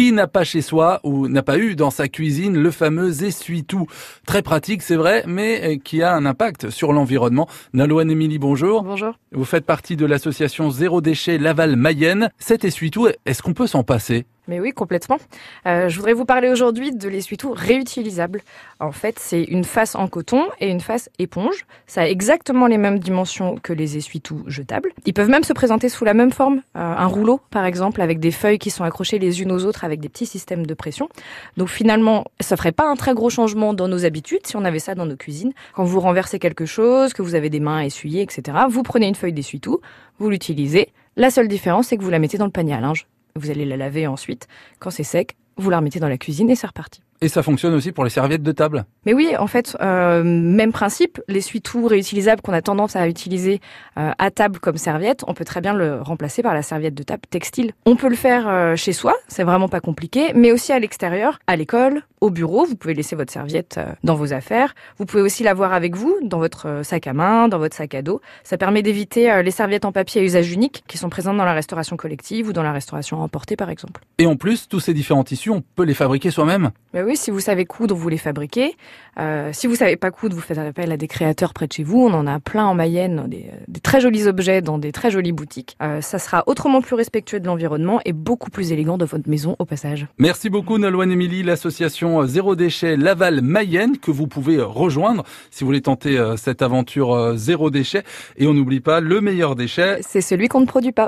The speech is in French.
Qui n'a pas chez soi ou n'a pas eu dans sa cuisine le fameux essuie-tout Très pratique, c'est vrai, mais euh, qui a un impact sur l'environnement. Nalouane Émilie, bonjour. Bonjour. Vous faites partie de l'association Zéro Déchet Laval Mayenne. Cet essuie-tout, est-ce qu'on peut s'en passer? Mais oui, complètement. Euh, je voudrais vous parler aujourd'hui de l'essuie-tout réutilisable. En fait, c'est une face en coton et une face éponge. Ça a exactement les mêmes dimensions que les essuie-tout jetables. Ils peuvent même se présenter sous la même forme. Euh, un rouleau, par exemple, avec des feuilles qui sont accrochées les unes aux autres avec des petits systèmes de pression. Donc finalement, ça ferait pas un très gros changement dans nos habitudes si on avait ça dans nos cuisines. Quand vous renversez quelque chose, que vous avez des mains à essuyer, etc., vous prenez une feuille d'essuie-tout, vous l'utilisez. La seule différence, c'est que vous la mettez dans le panier à linge. Vous allez la laver ensuite. Quand c'est sec, vous la remettez dans la cuisine et c'est reparti. Et ça fonctionne aussi pour les serviettes de table Mais oui, en fait, euh, même principe. L'essuie-tout réutilisable qu'on a tendance à utiliser euh, à table comme serviette, on peut très bien le remplacer par la serviette de table textile. On peut le faire euh, chez soi, c'est vraiment pas compliqué, mais aussi à l'extérieur, à l'école, au bureau. Vous pouvez laisser votre serviette dans vos affaires. Vous pouvez aussi l'avoir avec vous, dans votre sac à main, dans votre sac à dos. Ça permet d'éviter les serviettes en papier à usage unique qui sont présentes dans la restauration collective ou dans la restauration emportée, par exemple. Et en plus, tous ces différents tissus, on peut les fabriquer soi-même Mais oui, si vous savez coudre, vous les fabriquez. Euh, si vous savez pas coudre, vous faites appel à des créateurs près de chez vous. On en a plein en Mayenne, des, des très jolis objets dans des très jolies boutiques. Euh, ça sera autrement plus respectueux de l'environnement et beaucoup plus élégant dans votre maison au passage. Merci beaucoup Nolwenn Émilie, l'association Zéro Déchet Laval Mayenne que vous pouvez rejoindre si vous voulez tenter cette aventure zéro déchet. Et on n'oublie pas, le meilleur déchet, c'est celui qu'on ne produit pas.